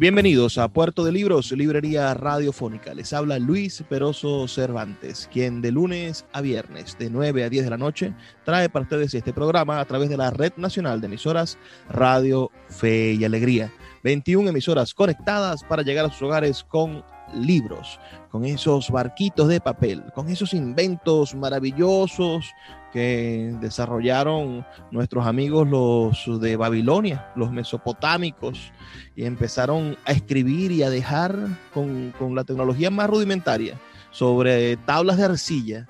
Bienvenidos a Puerto de Libros, librería radiofónica. Les habla Luis Peroso Cervantes, quien de lunes a viernes, de 9 a 10 de la noche, trae para ustedes este programa a través de la Red Nacional de Emisoras Radio Fe y Alegría. 21 emisoras conectadas para llegar a sus hogares con libros, con esos barquitos de papel, con esos inventos maravillosos que desarrollaron nuestros amigos los de Babilonia, los mesopotámicos, y empezaron a escribir y a dejar con, con la tecnología más rudimentaria sobre tablas de arcilla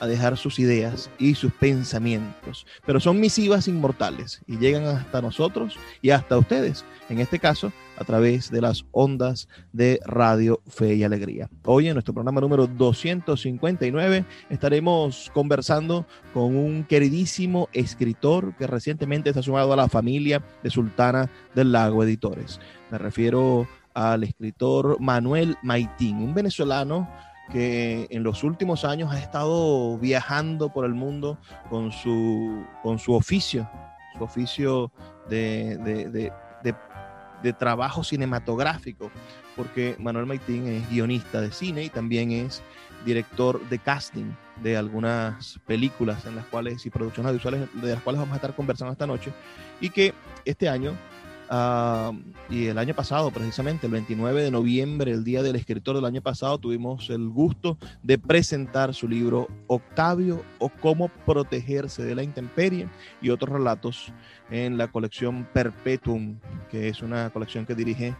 a dejar sus ideas y sus pensamientos. Pero son misivas inmortales y llegan hasta nosotros y hasta ustedes, en este caso, a través de las ondas de Radio Fe y Alegría. Hoy en nuestro programa número 259 estaremos conversando con un queridísimo escritor que recientemente ha sumado a la familia de Sultana del Lago Editores. Me refiero al escritor Manuel Maitín, un venezolano que en los últimos años ha estado viajando por el mundo con su, con su oficio, su oficio de, de, de, trabajo cinematográfico, porque Manuel Maitín es guionista de cine y también es director de casting de algunas películas en las cuales y producciones audiovisuales de las cuales vamos a estar conversando esta noche y que este año y el año pasado, precisamente, el 29 de noviembre, el día del escritor del año pasado, tuvimos el gusto de presentar su libro Octavio o cómo protegerse de la intemperie y otros relatos en la colección Perpetuum, que es una colección que dirige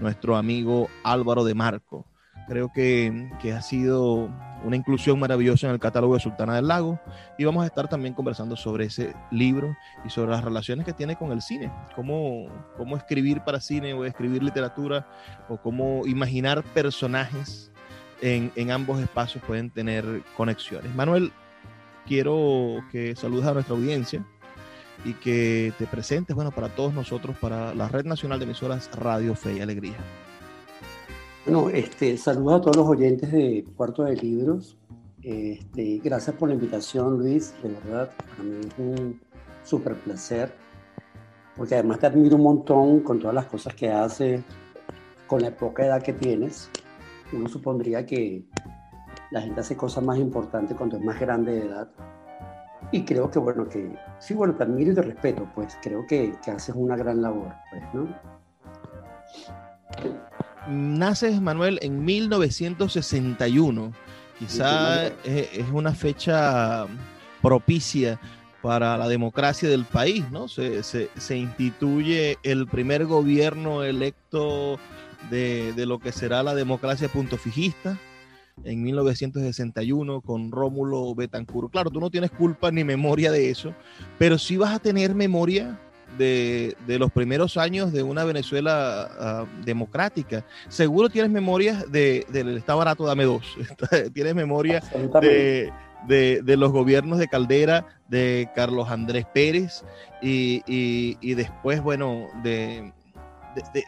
nuestro amigo Álvaro de Marco. Creo que, que, ha sido una inclusión maravillosa en el catálogo de Sultana del Lago y vamos a estar también conversando sobre ese libro y sobre las relaciones que tiene con el cine, cómo, cómo escribir para cine o escribir literatura o cómo imaginar personajes en, en ambos espacios pueden tener conexiones. Manuel, quiero que saludes a nuestra audiencia y que te presentes, bueno, para todos nosotros, para la Red Nacional de Emisoras Radio Fe y Alegría. Bueno, este, saludos a todos los oyentes de Cuarto de Libros. Este, gracias por la invitación, Luis. De verdad, para mí es un súper placer. Porque además te admiro un montón con todas las cosas que haces, con la poca edad que tienes. Uno supondría que la gente hace cosas más importantes cuando es más grande de edad. Y creo que, bueno, que sí, bueno, te admiro y te respeto, pues creo que, que haces una gran labor, pues, ¿no? Naces, Manuel, en 1961. Quizá es, una fecha propicia para la democracia del país, ¿no? Se, instituye el primer gobierno electo de, lo que será la democracia punto fijista en 1961 con Rómulo Betancourt. Claro, tú no tienes culpa ni memoria de eso, pero sí vas a tener memoria de, los primeros años de una Venezuela ah, democrática. Seguro tienes memoria de, del Estado barato, dame dos. tienes memoria de, de, los gobiernos de Caldera, de Carlos Andrés Pérez y, y, después, bueno, de,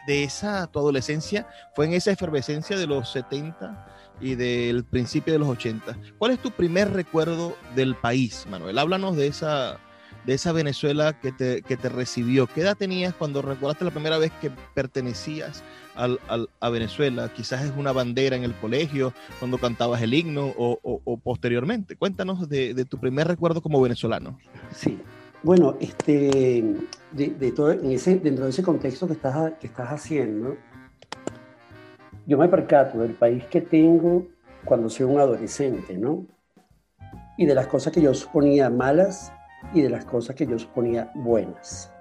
de, esa, tu adolescencia fue en esa efervescencia de los 70 y del principio de los 80. ¿Cuál es tu primer recuerdo del país, Manuel? Háblanos de esa, de esa Venezuela que te, que te recibió. ¿Qué edad tenías cuando recordaste la primera vez que pertenecías al, al, a Venezuela? Quizás es una bandera en el colegio, cuando cantabas el himno o, o, posteriormente. Cuéntanos de, de, tu primer recuerdo como venezolano. Sí, bueno, este, de todo, en ese, dentro de ese contexto que estás, que estás haciendo, yo me percato del país que tengo cuando soy un adolescente, ¿no? Y de las cosas que yo suponía malas y de las cosas que yo suponía buenas.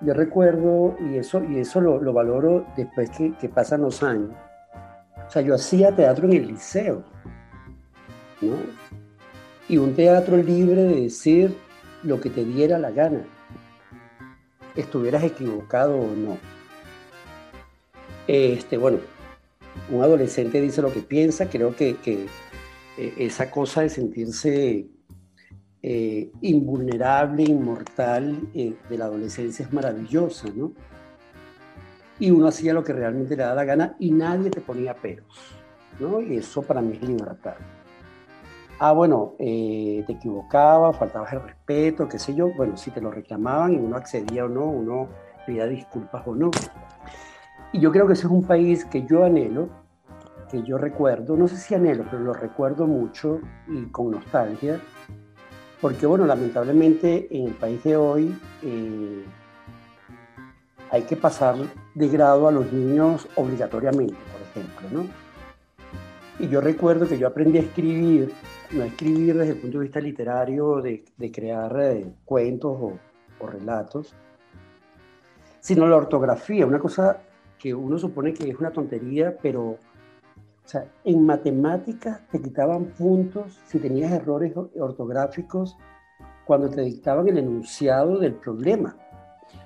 Yo recuerdo, y eso, y eso lo, valoro después que, que, pasan los años, o sea, yo hacía teatro en el liceo, ¿no? Y un teatro libre de decir lo que te diera la gana, estuvieras equivocado o no. Este, bueno, un adolescente dice lo que piensa, creo que, eh, esa cosa de sentirse eh, invulnerable, inmortal eh, de la adolescencia es maravillosa, ¿no? Y uno hacía lo que realmente le daba la gana y nadie te ponía peros, ¿no? Y eso para mí es libertad. Ah, bueno, te equivocabas, faltabas el respeto, qué sé yo. Bueno, si te lo reclamaban y uno accedía o no, uno pedía disculpas o no. Y yo creo que ese es un país que yo anhelo, que yo recuerdo, no sé si anhelo, pero lo recuerdo mucho y con nostalgia, porque bueno, lamentablemente en el país de hoy eh, hay que pasar de grado a los niños obligatoriamente, por ejemplo, ¿no? Y yo recuerdo que yo aprendí a escribir, no a escribir desde el punto de vista literario, de, crear eh, cuentos o, o relatos, sino la ortografía, una cosa que uno supone que es una tontería, pero o sea, en matemáticas te quitaban puntos si tenías errores ortográficos cuando te dictaban el enunciado del problema.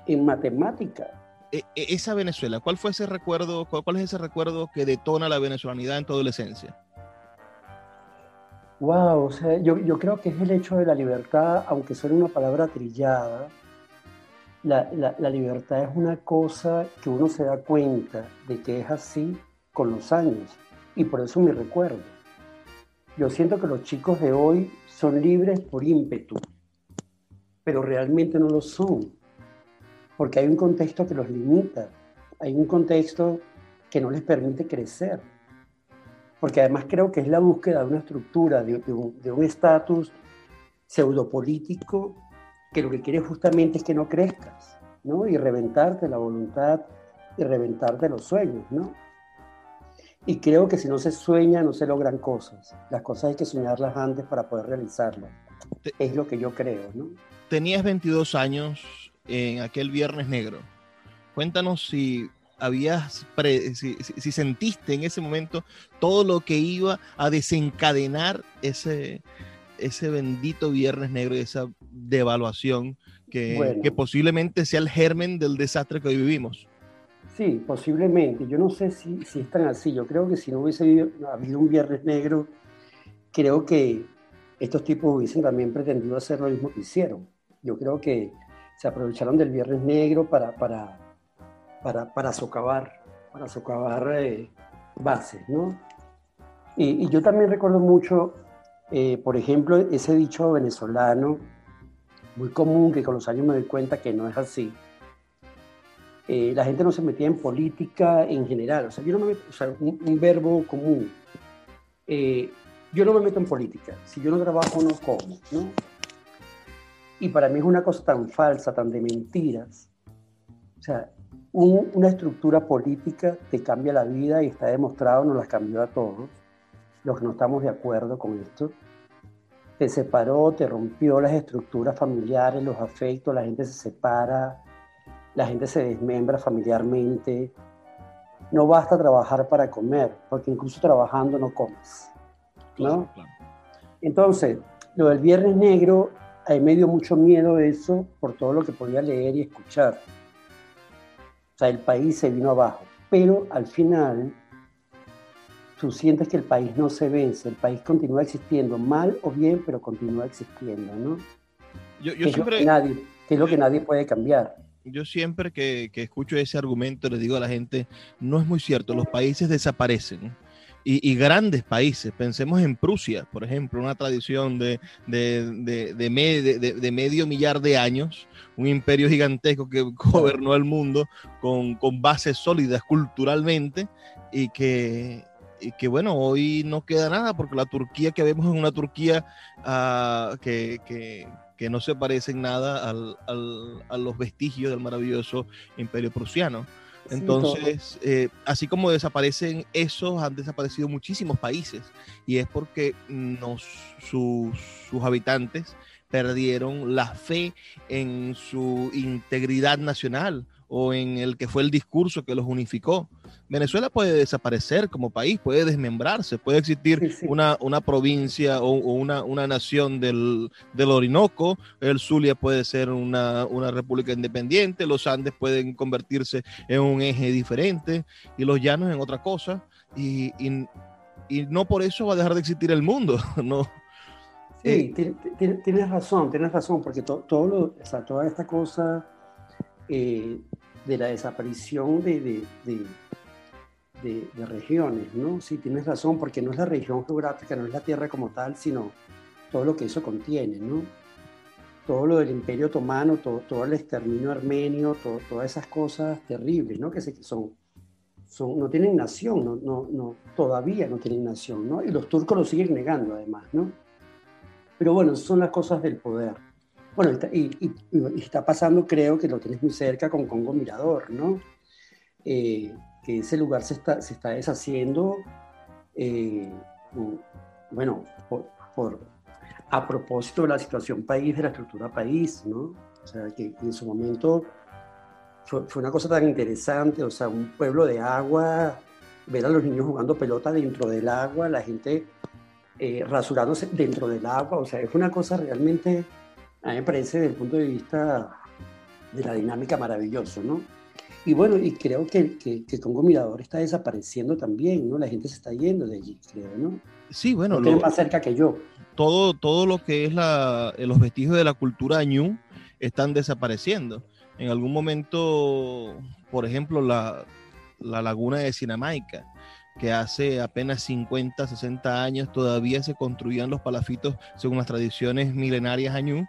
En matemática. E, e, esa Venezuela, ¿cuál fue ese recuerdo, cuál, es ese recuerdo que detona la venezolanidad en tu adolescencia? Wow, o sea, yo, yo creo que es el hecho de la libertad, aunque suene una palabra trillada, la, la, libertad es una cosa que uno se da cuenta de que es así con los años. Y por eso me recuerdo. Yo siento que los chicos de hoy son libres por ímpetu, pero realmente no lo son. Porque hay un contexto que los limita, hay un contexto que no les permite crecer. Porque además creo que es la búsqueda de una estructura, de, de un estatus pseudopolítico que lo que quiere justamente es que no crezcas, ¿no? Y reventarte la voluntad y reventarte los sueños, ¿no? Y creo que si no se sueña, no se logran cosas. Las cosas hay que soñarlas antes para poder realizarlas. es lo que yo creo, ¿no? Tenías 22 años en aquel Viernes Negro. Cuéntanos si habías, si, si, sentiste en ese momento todo lo que iba a desencadenar ese, ese bendito Viernes Negro y esa devaluación que, que, posiblemente sea el germen del desastre que hoy vivimos. Sí, posiblemente. Yo no sé si, si es tan así. Yo creo que si no hubiese habido un Viernes Negro, creo que estos tipos hubiesen también pretendido hacer lo mismo que hicieron. Yo creo que se aprovecharon del Viernes Negro para, para, para, socavar, para socavar eh, bases, ¿no? Y, y, yo también recuerdo mucho eh, por ejemplo, ese dicho venezolano, muy común, que con los años me doy cuenta que no es así. Eh, la gente no se metía en política en general. O sea, yo no me o sea, un, verbo común. Eh, yo no me meto en política. Si yo no trabajo, no como, ¿no? Y para mí es una cosa tan falsa, tan de mentiras. O sea, una estructura política te cambia la vida y está demostrado, nos las cambió a todos los que no estamos de acuerdo con esto. Te separó, te rompió las estructuras familiares, los afectos, la gente se separa, la gente se desmembra familiarmente. No basta trabajar para comer, porque incluso trabajando no comes. ¿no? Entonces, lo del Viernes Negro, a mí me dio mucho miedo eso por todo lo que podía leer y escuchar. O sea, el país se vino abajo. Pero al final, tú sientes que el país no se vence, el país continúa existiendo, mal o bien, pero continúa existiendo, ¿no? Yo, yo siempre... nadie, que es lo que nadie puede cambiar. Yo siempre que, que, escucho ese argumento le digo a la gente, no es muy cierto, los países desaparecen. Y, y grandes países, pensemos en Prusia, por ejemplo, una tradición de, de, de, de, de medio millar de años, un imperio gigantesco que gobernó el mundo con, con bases sólidas culturalmente y que, y que bueno, hoy no queda nada porque la Turquía que vemos es una Turquía uh, que, que, que, no se parece en nada al, al, a los vestigios del maravilloso imperio prusiano. Entonces, eh, así como desaparecen esos, han desaparecido muchísimos países y es porque nos, sus, sus habitantes perdieron la fe en su integridad nacional o en el que fue el discurso que los unificó. Venezuela puede desaparecer como país, puede desmembrarse, puede existir Una, una, provincia o, una, una, nación del, del, Orinoco, el Zulia puede ser una, una, república independiente, los Andes pueden convertirse en un eje diferente y los llanos en otra cosa, y, y, y no por eso va a dejar de existir el mundo, ¿no? Sí, eh, tienes razón, tienes razón, porque todo lo, o sea, toda esta cosa eh, de la desaparición de, de, de, de, regiones, ¿no? Sí, tienes razón, porque no es la región geográfica, no es la tierra como tal, sino todo lo que eso contiene, ¿no? Todo lo del imperio otomano, todo, todo el exterminio armenio, todas esas cosas terribles, ¿no? Que, se, son, son, no tienen nación, no, no, no, todavía no tienen nación, ¿no? Y los turcos lo siguen negando, además, ¿no? Pero bueno, son las cosas del poder. Bueno, y, está pasando, creo que lo tienes muy cerca con Congo Mirador, ¿no? Eh, que ese lugar se está, se está deshaciendo, eh, bueno, por, a propósito de la situación país, de la estructura país, ¿no? O sea, que en su momento fue, una cosa tan interesante, o sea, un pueblo de agua, ver a los niños jugando pelota dentro del agua, la gente eh, rasurándose dentro del agua, o sea, es una cosa realmente a mí me parece desde el punto de vista de la dinámica maravilloso, ¿no? Y bueno, y creo que, que, que, Congo Mirador está desapareciendo también, ¿no? La gente se está yendo de allí, creo, ¿no? Sí, bueno. Lo, más cerca que yo. Todo, todo lo que es la, los vestigios de la cultura ñu están desapareciendo. En algún momento, por ejemplo, la, la laguna de Sinamaica, que hace apenas 50, 60 años todavía se construían los palafitos según las tradiciones milenarias añú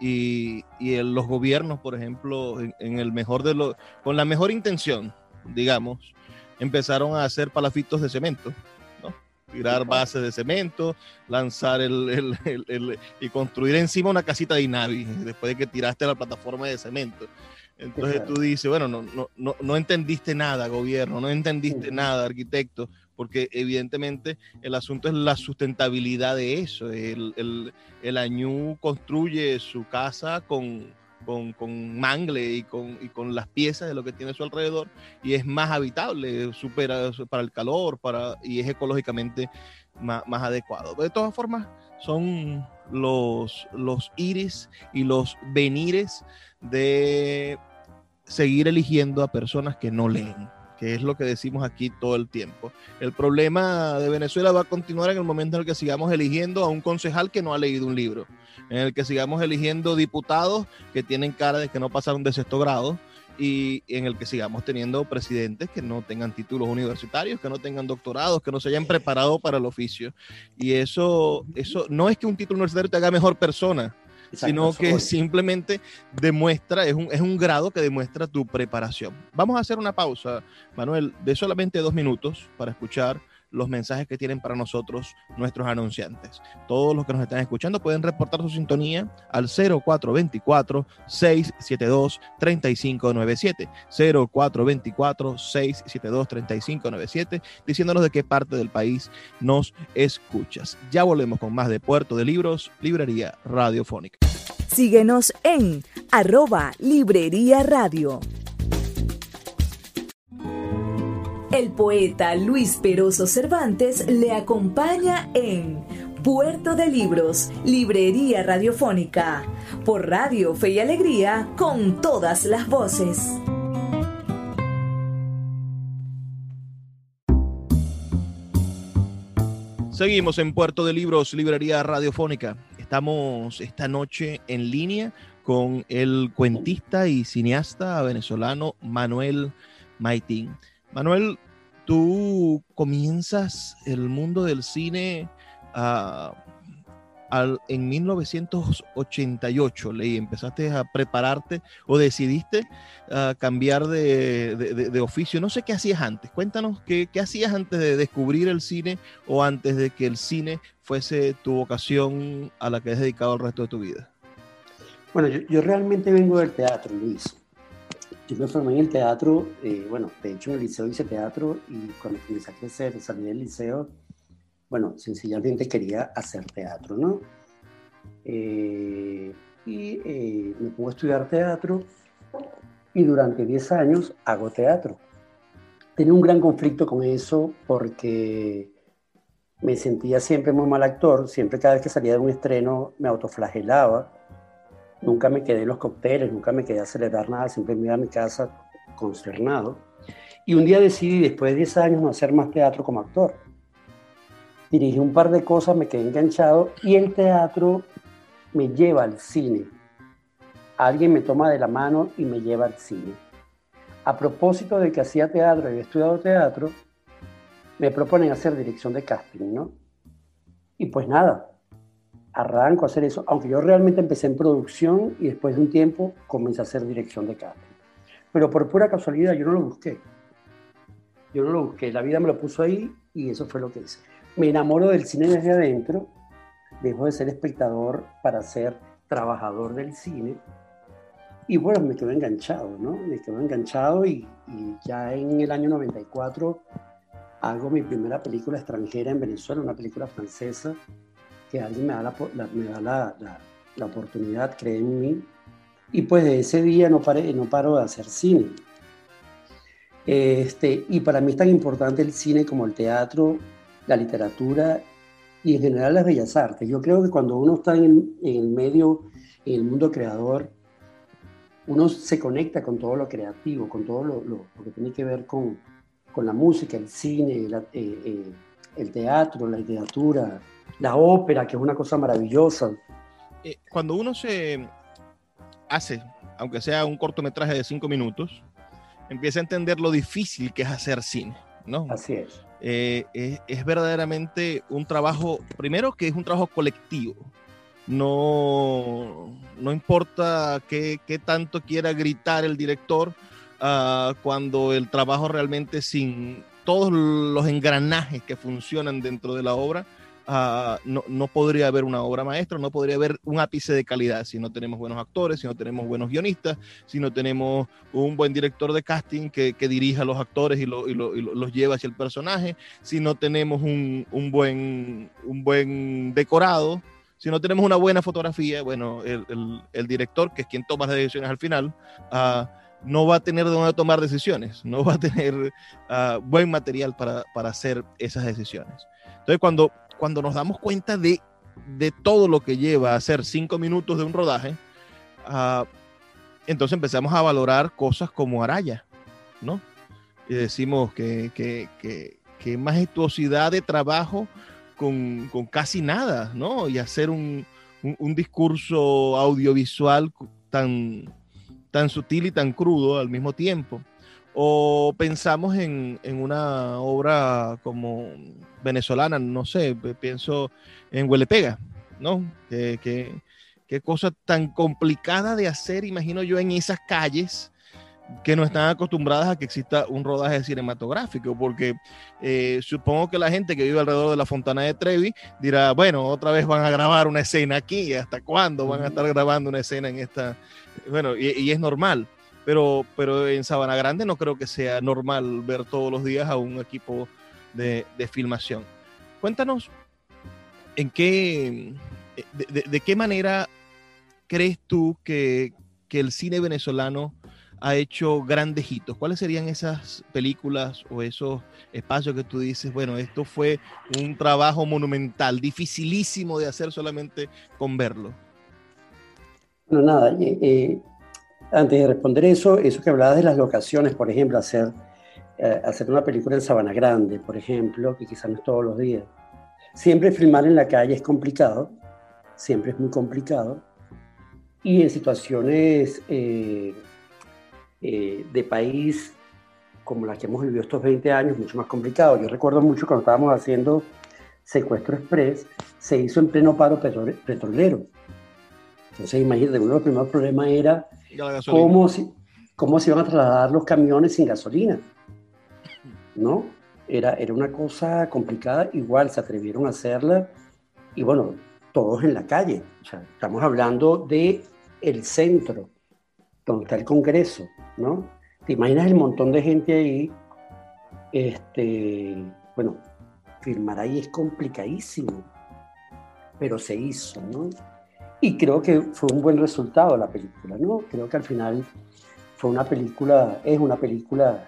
y, y los gobiernos, por ejemplo, en, el mejor de los, con la mejor intención, digamos, empezaron a hacer palafitos de cemento, ¿no? tirar bases de cemento, lanzar el, el, el, y construir encima una casita de Inavi, después de que tiraste la plataforma de cemento. Entonces tú dices, bueno, no, no, no, no entendiste nada, gobierno, no entendiste nada, arquitecto, porque evidentemente el asunto es la sustentabilidad de eso. El, el, el Añú construye su casa con, con, con, mangle y con, y con las piezas de lo que tiene a su alrededor y es más habitable, supera para el calor para, y es ecológicamente más, más adecuado. De todas formas, son los, los iris y los venires de seguir eligiendo a personas que no leen que es lo que decimos aquí todo el tiempo. El problema de Venezuela va a continuar en el momento en el que sigamos eligiendo a un concejal que no ha leído un libro, en el que sigamos eligiendo diputados que tienen cara de que no pasaron de sexto grado y en el que sigamos teniendo presidentes que no tengan títulos universitarios, que no tengan doctorados, que no se hayan preparado para el oficio. Y eso, eso no es que un título universitario te haga mejor persona, sino que simplemente demuestra, es un, es un grado que demuestra tu preparación. Vamos a hacer una pausa, Manuel, de solamente dos minutos para escuchar los mensajes que tienen para nosotros nuestros anunciantes. Todos los que nos están escuchando pueden reportar su sintonía al 0424-672-3597. 0424-672-3597, diciéndonos de qué parte del país nos escuchas. Ya volvemos con más de Puerto de Libros, Librería Radiofónica. Síguenos en arroba Librería Radio. El poeta Luis Peroso Cervantes le acompaña en Puerto de Libros, Librería Radiofónica, por Radio Fe y Alegría, con todas las voces. Seguimos en Puerto de Libros, Librería Radiofónica. Estamos esta noche en línea con el cuentista y cineasta venezolano Manuel Maitín. Manuel, tú comienzas el mundo del cine uh, al, en 1988, leí, empezaste a prepararte o decidiste uh, cambiar de, oficio. No sé qué hacías antes. Cuéntanos qué, qué, hacías antes de descubrir el cine o antes de que el cine fuese tu vocación a la que has dedicado el resto de tu vida. Bueno, yo, yo realmente vengo del teatro, Luis. Yo me formé en el teatro, eh, bueno, de hecho en el liceo hice teatro y cuando comencé a crecer, salí del liceo, bueno, sencillamente quería hacer teatro, ¿no? Eh, y eh, me pongo a estudiar teatro y durante 10 años hago teatro. Tenía un gran conflicto con eso porque me sentía siempre muy mal actor, siempre cada vez que salía de un estreno me autoflagelaba, nunca me quedé en los cócteles, nunca me quedé a celebrar nada, siempre me iba a mi casa consternado. Y un día decidí, después de 10 años, no hacer más teatro como actor. Dirigí un par de cosas, me quedé enganchado y el teatro me lleva al cine. Alguien me toma de la mano y me lleva al cine. A propósito de que hacía teatro y había estudiado teatro, me proponen hacer dirección de casting, ¿no? Y pues nada, arranco a hacer eso, aunque yo realmente empecé en producción y después de un tiempo comencé a hacer dirección de casting. Pero por pura casualidad yo no lo busqué. Yo no lo busqué, la vida me lo puso ahí y eso fue lo que hice. Me enamoro del cine desde adentro, dejo de ser espectador para ser trabajador del cine y bueno, me quedo enganchado, ¿no? Me quedo enganchado y, y ya en el año 94 hago mi primera película extranjera en Venezuela, una película francesa, que alguien me da la, me da la, la, oportunidad, cree en mí, y pues de ese día no, paré, no paro de hacer cine. Este, y para mí es tan importante el cine como el teatro, la literatura y en general las bellas artes. Yo creo que cuando uno está en, en el medio, en el mundo creador, uno se conecta con todo lo creativo, con todo lo, lo, lo que tiene que ver con, con la música, el cine, eh, eh, el teatro, la literatura, la ópera, que es una cosa maravillosa. Eh, cuando uno se hace, aunque sea un cortometraje de cinco minutos, empieza a entender lo difícil que es hacer cine, ¿no? Así es. es, verdaderamente un trabajo, primero que es un trabajo colectivo. No, no importa qué, qué tanto quiera gritar el director, Ah, cuando el trabajo realmente sin todos los engranajes que funcionan dentro de la obra, no, no, podría haber una obra maestra, no podría haber un ápice de calidad si no tenemos buenos actores, si no tenemos buenos guionistas, si no tenemos un buen director de casting que, que dirija a los actores y, lo, los lleva hacia el personaje, si no tenemos un, un, buen, un buen decorado, si no tenemos una buena fotografía, bueno, el, el, director, que es quien toma las decisiones al final, uh, no va a tener de dónde tomar decisiones, no va a tener uh, buen material para, para, hacer esas decisiones. Entonces, cuando, cuando nos damos cuenta de, de todo lo que lleva hacer cinco minutos de un rodaje, uh, entonces empezamos a valorar cosas como Araya, ¿no? Y decimos que, que, que, que majestuosidad de trabajo con, con, casi nada, ¿no? Y hacer un, un, un discurso audiovisual tan, tan sutil y tan crudo al mismo tiempo. O pensamos en, en una obra como venezolana, no sé, pienso en Huelepega, ¿no? Qué que, cosa tan complicada de hacer, imagino yo, en esas calles que no están acostumbradas a que exista un rodaje cinematográfico, porque eh, supongo que la gente que vive alrededor de la Fontana de Trevi dirá, bueno, otra vez van a grabar una escena aquí, ¿hasta cuándo van a estar grabando una escena en esta? Bueno, y, y es normal, pero, pero en Sabana Grande no creo que sea normal ver todos los días a un equipo de, de filmación. Cuéntanos, ¿en qué, de, qué manera crees tú que, que el cine venezolano ha hecho grandes hitos. ¿Cuáles serían esas películas o esos espacios que tú dices, bueno, esto fue un trabajo monumental, dificilísimo de hacer solamente con verlo? Bueno, nada, eh, eh, antes de responder eso, eso que hablabas de las locaciones, por ejemplo, hacer, eh, hacer una película en Sabana Grande, por ejemplo, que quizás no es todos los días. Siempre filmar en la calle es complicado, siempre es muy complicado. Y en situaciones eh, eh, de país como la que hemos vivido estos 20 años, mucho más complicado. Yo recuerdo mucho cuando estábamos haciendo Secuestro Express, se hizo en pleno paro petrolero. Entonces, imagínate, uno de los primeros problemas era cómo, si, cómo se iban a trasladar los camiones sin gasolina. ¿No? Era, era una cosa complicada, igual se atrevieron a hacerla y bueno, todos en la calle. O sea, estamos hablando de el centro, donde está el Congreso, ¿no? te imaginas el montón de gente ahí, este, bueno, filmar ahí es complicadísimo, pero se hizo, ¿no? Y creo que fue un buen resultado la película, ¿no? Creo que al final fue una película, es una película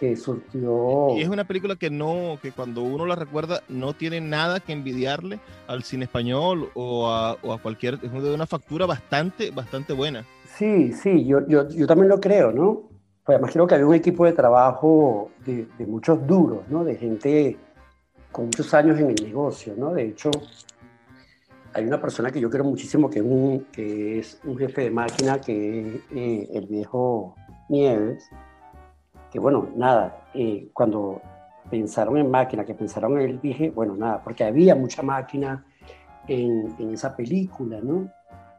que surtió... Y es una película que no, que cuando uno la recuerda no tiene nada que envidiarle al cine español o a, o a cualquier, es de una factura bastante, bastante buena. Sí, sí, yo, yo, yo también lo creo, ¿no? Pues además creo que había un equipo de trabajo de, de muchos duros, ¿no? De gente con muchos años en el negocio, ¿no? De hecho, hay una persona que yo quiero muchísimo que es un, jefe de máquina, que es eh, el viejo Nieves, que bueno, nada, eh, cuando pensaron en máquina, que pensaron en él, dije, bueno, nada, porque había mucha máquina en, esa película, ¿no?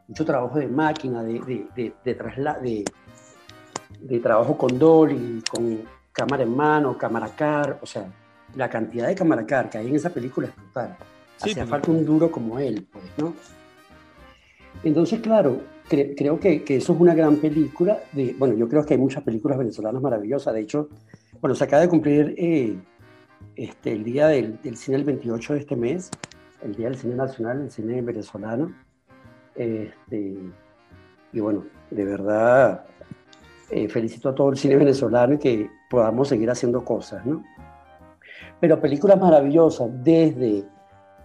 Mucho trabajo de máquina, de, de, de, trabajo con dolly, con cámara en mano, cámara car, o sea, la cantidad de camaracar que hay en esa película es Hacía falta un duro como él, pues, ¿no? Entonces, claro, creo que, que, eso es una gran película. De, bueno, yo creo que hay muchas películas venezolanas maravillosas. De hecho, bueno, se acaba de cumplir eh, este, el día del, del, cine el 28 de este mes, el Día del Cine Nacional, el cine venezolano. Este, y bueno, de verdad, eh, felicito a todo el cine venezolano y que podamos seguir haciendo cosas, ¿no? pero películas maravillosas, desde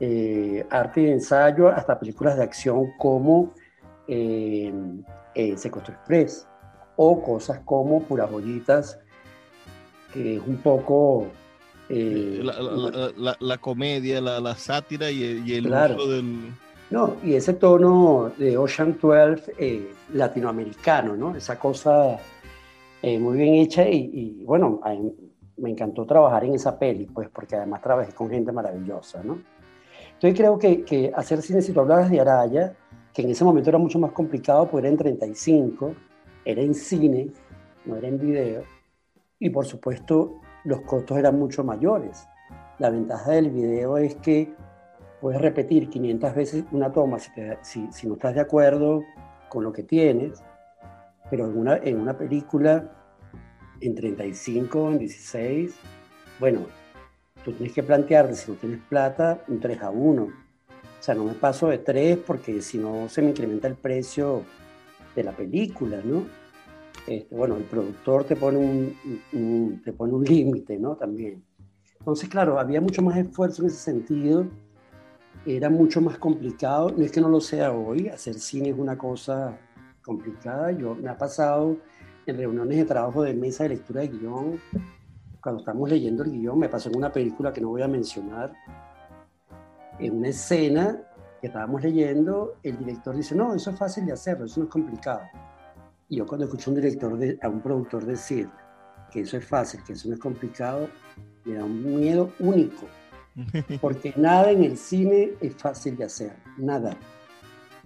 eh, arte y ensayo hasta películas de acción como eh, eh, Secuestro Express o cosas como Puras Joyitas, que es un poco... La, la, la, la, comedia, la, sátira y, y el claro. uso del... No, y ese tono de Ocean 12 latinoamericano, ¿no? Esa cosa muy bien hecha y, y bueno, hay, me encantó trabajar en esa peli, pues porque además trabajé con gente maravillosa, ¿no? Entonces creo que, que hacer cine, si tú hablabas de Araya, que en ese momento era mucho más complicado, porque era en 35, era en cine, no era en video, y por supuesto los costos eran mucho mayores. La ventaja del video es que puedes repetir 500 veces una toma si, te, si, si no estás de acuerdo con lo que tienes, pero en una, en una película en 35, en 16, bueno, tú tienes que plantearte, si no tienes plata, un 3 a 1. O sea, no me paso de 3 porque si no se me incrementa el precio de la película, ¿no? Este, bueno, el productor te pone un, un te pone un límite, ¿no? También. Entonces, claro, había mucho más esfuerzo en ese sentido, era mucho más complicado, no es que no lo sea hoy, hacer cine es una cosa complicada, yo me ha pasado en reuniones de trabajo de mesa de lectura de guion, cuando estamos leyendo el guion, me pasó en una película que no voy a mencionar, en una escena que estábamos leyendo, el director dice, no, eso es fácil de hacerlo, eso no es complicado. Y yo cuando escucho a un director, de, a un productor decir que eso es fácil, que eso no es complicado, me da un miedo único, porque nada en el cine es fácil de hacer, nada.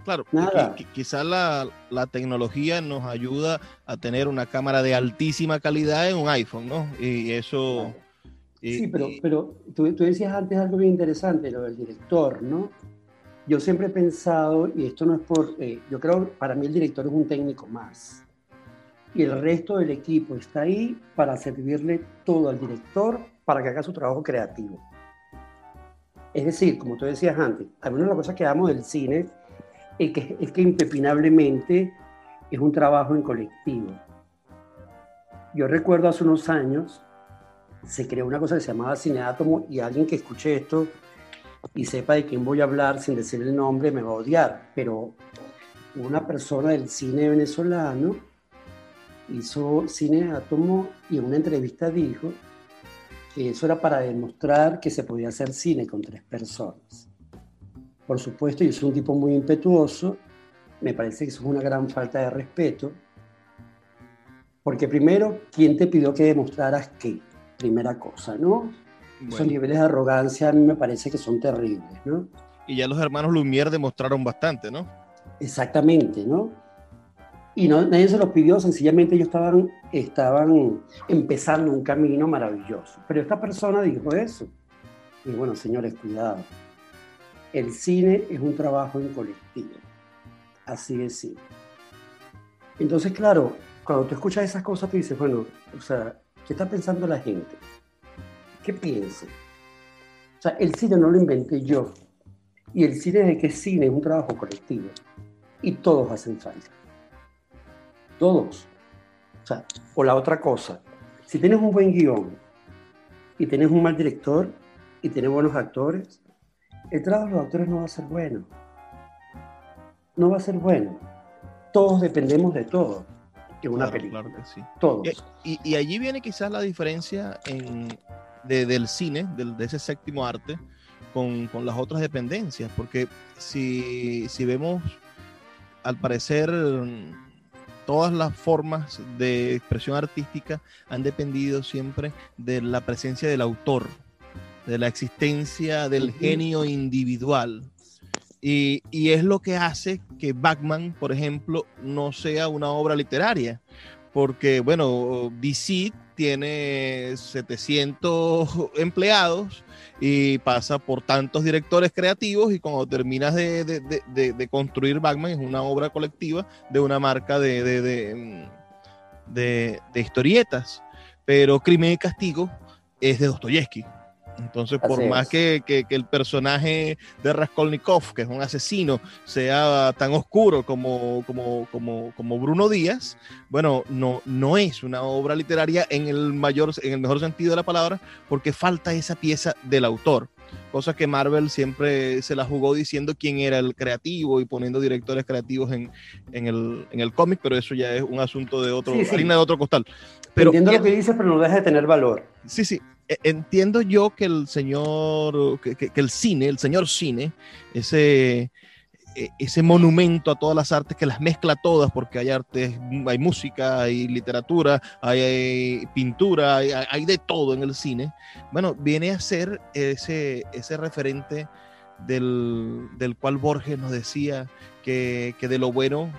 Claro, Nada. quizás la, la, tecnología nos ayuda a tener una cámara de altísima calidad en un iPhone, ¿no? Y eso... Y, sí, pero, pero tú, tú, decías antes algo bien interesante, lo del director, ¿no? Yo siempre he pensado, y esto no es por... Eh, yo creo para mí el director es un técnico más. Y el resto del equipo está ahí para servirle todo al director para que haga su trabajo creativo. Es decir, como tú decías antes, a mí una de las cosas que amo del cine es que, es que impepinablemente es un trabajo en colectivo. Yo recuerdo hace unos años se creó una cosa que se llamaba Cineátomo y alguien que escuche esto y sepa de quién voy a hablar sin decir el nombre me va a odiar, pero una persona del cine venezolano hizo Cineátomo y en una entrevista dijo que eso era para demostrar que se podía hacer cine con tres personas. Por supuesto, yo soy un tipo muy impetuoso, me parece que eso es una gran falta de respeto, porque primero, ¿quién te pidió que demostraras qué? Primera cosa, ¿no? Bueno. Esos niveles de arrogancia a mí me parece que son terribles, ¿no? Y ya los hermanos Lumière demostraron bastante, ¿no? Exactamente, ¿no? Y no, nadie se los pidió, sencillamente ellos estaban, estaban empezando un camino maravilloso. Pero esta persona dijo eso. Y bueno, señores, cuidado el cine es un trabajo en colectivo. Así es, sí. Entonces, claro, cuando tú escuchas esas cosas, tú dices, bueno, o sea, ¿qué está pensando la gente? ¿Qué piensa? O sea, el cine no lo inventé yo. Y el cine de que cine es un trabajo colectivo. Y todos hacen falta. Todos. O sea, o la otra cosa, si tienes un buen guion y tienes un mal director y tienes buenos actores, el trabajo de los actores no va a ser bueno. No va a ser bueno. Todos dependemos de todo en una película. Claro que sí. Todos. Eh, y, allí viene quizás la diferencia en, del cine, de ese séptimo arte, con, con, las otras dependencias. Porque si, si vemos, al parecer, todas las formas de expresión artística han dependido siempre de la presencia del autor, de la existencia del genio individual. Y, y, es lo que hace que Batman, por ejemplo, no sea una obra literaria. Porque, bueno, DC tiene 700 empleados y pasa por tantos directores creativos y cuando terminas de, de, de, construir Batman es una obra colectiva de una marca de, de, historietas. Pero Crimen y Castigo es de Dostoyevsky. Entonces, por más que, el personaje de Raskolnikov, que es un asesino, sea tan oscuro como, como, como, como Bruno Díaz, bueno, no, no es una obra literaria en el, mayor, en el mejor sentido de la palabra, porque falta esa pieza del autor. Cosa que Marvel siempre se la jugó diciendo quién era el creativo y poniendo directores creativos en, el, en el cómic, pero eso ya es un asunto de otro, de otro costal. Pero, Entiendo lo que dices, pero no deja de tener valor. Sí, sí. E, entiendo yo que el señor, que, el cine, el señor cine, ese, ese monumento a todas las artes que las mezcla todas, porque hay arte, hay música, hay literatura, hay, pintura, hay, de todo en el cine, bueno, viene a ser ese, ese referente del, cual Borges nos decía que, que de lo bueno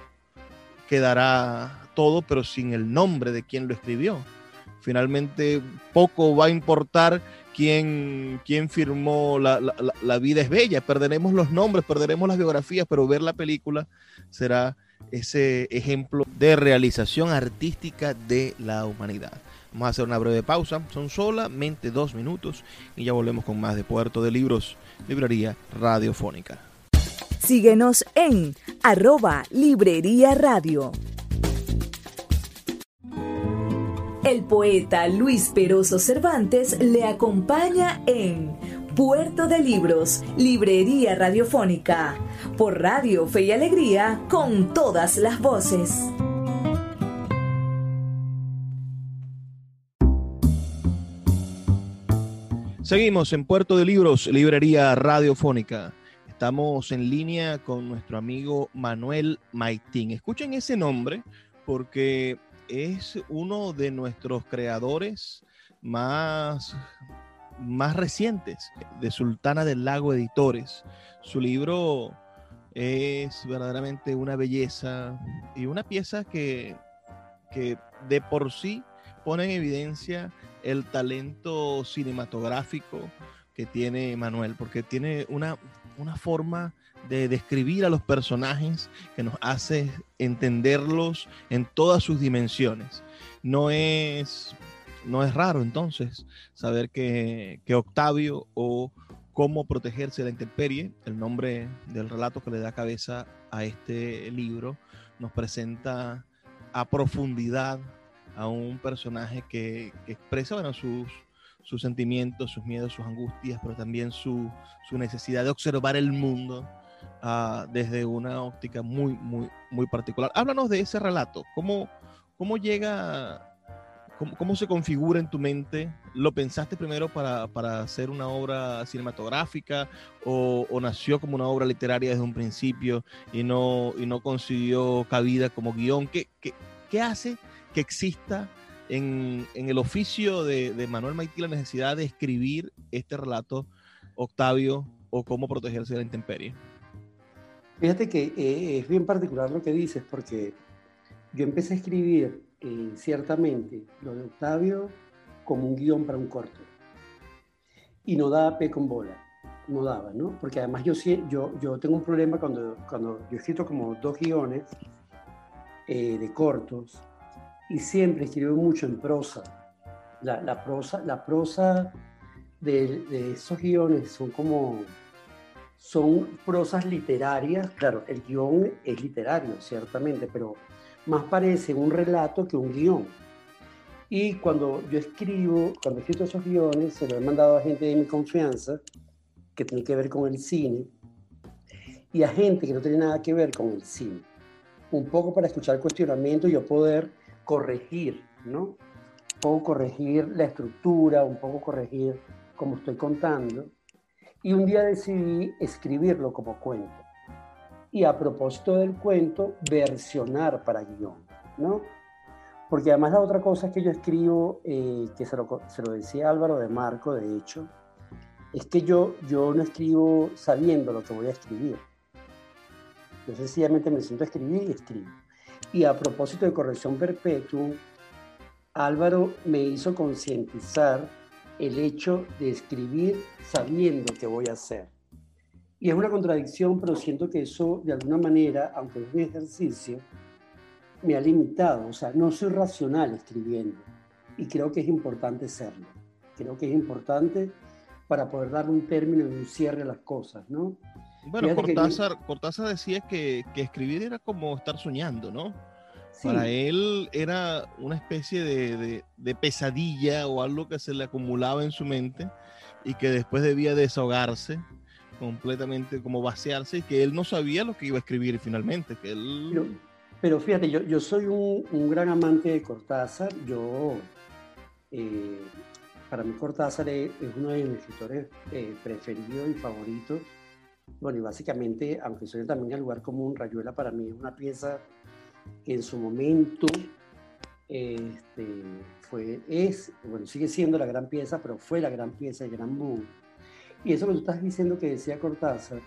quedará todo, pero sin el nombre de quien lo escribió. Finalmente poco va a importar quién, quién firmó la, la, vida es bella. Perderemos los nombres, perderemos las biografías, pero ver la película será ese ejemplo de realización artística de la humanidad. Vamos a hacer una breve pausa, son solamente dos minutos y ya volvemos con más de Puerto de Libros, Librería Radiofónica. Síguenos en arroba Librería Radio. El poeta Luis Peroso Cervantes le acompaña en Puerto de Libros, Librería Radiofónica, por Radio Fe y Alegría, con todas las voces. Seguimos en Puerto de Libros, Librería Radiofónica. Estamos en línea con nuestro amigo Manuel Maitín. Escuchen ese nombre porque es uno de nuestros creadores más, más recientes, de Sultana del Lago Editores. Su libro es verdaderamente una belleza y una pieza que, que de por sí pone en evidencia el talento cinematográfico que tiene Manuel, porque tiene una, una forma de describir a los personajes que nos hace entenderlos en todas sus dimensiones. No es, no es raro entonces saber que, que Octavio o cómo protegerse de la intemperie, el nombre del relato que le da cabeza a este libro, nos presenta a profundidad a un personaje que, expresa bueno, sus, sus sentimientos, sus miedos, sus angustias, pero también su, su necesidad de observar el mundo Ah, desde una óptica muy, muy, muy particular. Háblanos de ese relato. ¿Cómo, cómo llega, cómo, cómo, se configura en tu mente? ¿Lo pensaste primero para, para hacer una obra cinematográfica o, nació como una obra literaria desde un principio y no, y no consiguió cabida como guion? ¿Qué, qué, qué hace que exista en, en el oficio de, de Manuel Maití la necesidad de escribir este relato, Octavio, o cómo protegerse de la intemperie? Fíjate que eh, es bien particular lo que dices, porque yo empecé a escribir eh, ciertamente lo de Octavio como un guion para un corto. Y no daba pe con bola, no daba, ¿no? Porque además yo, yo, yo tengo un problema cuando, cuando yo he escrito como dos guiones eh, de cortos y siempre escribo mucho en prosa. La, la prosa, la prosa de, esos guiones son como, son prosas literarias, claro, el guion es literario, ciertamente, pero más parece un relato que un guion. Y cuando yo escribo, cuando he escrito esos guiones, se los he mandado a gente de mi confianza, que tiene que ver con el cine, y a gente que no tiene nada que ver con el cine. Un poco para escuchar cuestionamiento y yo poder corregir, ¿no? Un poco corregir la estructura, un poco corregir como estoy contando. Y un día decidí escribirlo como cuento. Y a propósito del cuento, versionar para guion, ¿no? Porque además la otra cosa que yo escribo, eh, que se lo, se lo, decía Álvaro de Marco, de hecho, es que yo, yo no escribo sabiendo lo que voy a escribir. Yo sencillamente me siento a escribir y escribo. Y a propósito de corrección perpetua, Álvaro me hizo concientizar el hecho de escribir sabiendo qué voy a hacer. Y es una contradicción, pero siento que eso de alguna manera, aunque es un ejercicio, me ha limitado. O sea, no soy racional escribiendo. Y creo que es importante serlo. Creo que es importante para poder dar un término y un cierre a las cosas, ¿no? Bueno, Cortázar, Cortázar, decía que, que, escribir era como estar soñando, ¿no? Para él era una especie de, de, de, pesadilla o algo que se le acumulaba en su mente y que después debía desahogarse completamente, como vaciarse, y que él no sabía lo que iba a escribir finalmente. Que él... pero, pero fíjate, yo, yo soy un, un, gran amante de Cortázar. Yo, eh, para mí Cortázar es, es, uno de mis escritores eh, preferidos y favoritos. Bueno, y básicamente, aunque soy también el lugar común, Rayuela para mí es una pieza que en su momento este, fue, es, bueno, sigue siendo la gran pieza, pero fue la gran pieza, el gran boom. Y eso que tú estás diciendo que decía Cortázar,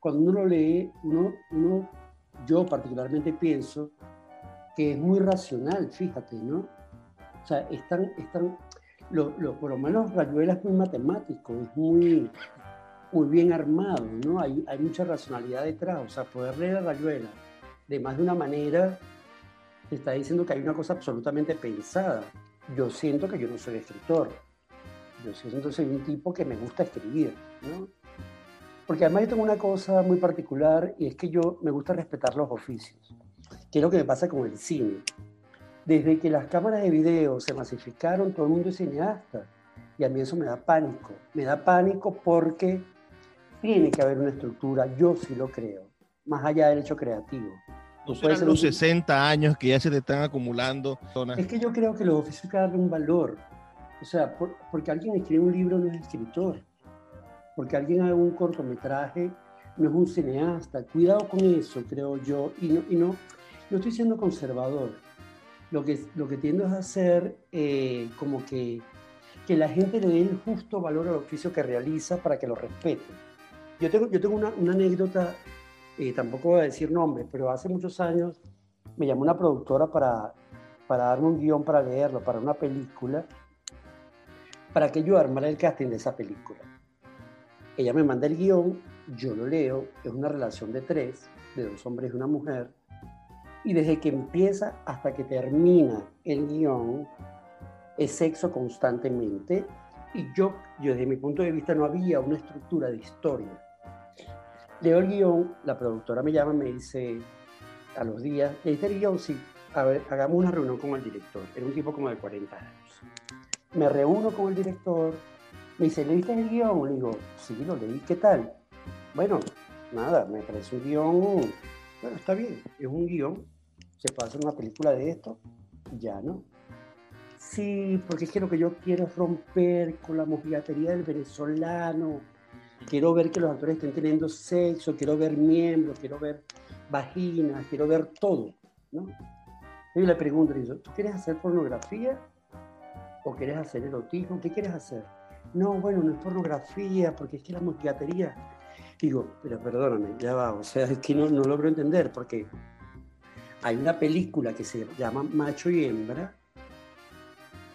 cuando uno lo lee, uno, uno yo particularmente pienso que es muy racional, fíjate, ¿no? O sea, están, están, lo, lo, por lo menos Rayuela es muy matemático, es muy, muy bien armado, ¿no? Hay, hay mucha racionalidad detrás, o sea, poder leer a Rayuela de más de una manera está diciendo que hay una cosa absolutamente pensada. Yo siento que yo no soy escritor, yo siento que soy un tipo que me gusta escribir, ¿no? Porque además yo tengo una cosa muy particular y es que yo me gusta respetar los oficios, que es lo que me pasa con el cine. Desde que las cámaras de video se masificaron, todo el mundo es cineasta. Y a mí eso me da pánico. Me da pánico porque tiene que haber una estructura, yo sí lo creo, más allá del hecho creativo. No serán los 60 años que ya se te están acumulando. Es que yo creo que los oficios hay que darle un valor. O sea, por, porque alguien escribe un libro no es escritor. Porque alguien haga un cortometraje no es un cineasta. Cuidado con eso, creo yo. Y no, y no, no estoy siendo conservador. Lo que, lo que tiendo es hacer eh, como que, que la gente le dé el justo valor al oficio que realiza para que lo respete. Yo tengo, yo tengo una, una anécdota, eh, tampoco voy a decir nombres, pero hace muchos años me llamó una productora para, para darme un guion para leerlo, para una película, para que yo armara el casting de esa película. Ella me manda el guion, yo lo leo, es una relación de tres, de dos hombres y una mujer, y desde que empieza hasta que termina el guion, es sexo constantemente, y yo, yo desde mi punto de vista no había una estructura de historia. Leo el guion, la productora me llama, me dice a los días, ¿leíste el guion? Sí, a hagamos una reunión con el director. Era un tipo como de 40 años. Me reúno con el director, me dice, ¿leíste el guion? Le digo, sí, lo leí, ¿qué tal? Bueno, nada, me parece un guion, bueno, está bien, es un guion, se puede hacer una película de esto, ya, ¿no? Sí, porque es que lo que yo quiero es romper con la mojigatería del venezolano, quiero ver que los actores estén teniendo sexo, quiero ver miembros, quiero ver vaginas, quiero ver todo, ¿no? Y le pregunto, le digo, ¿tú quieres hacer pornografía o quieres hacer erotismo? ¿Qué quieres hacer? No, bueno, no es pornografía, porque es que la mojigatería. Digo, pero perdóname, ya va, o sea, es que no, no logro entender, porque hay una película que se llama Macho y Hembra,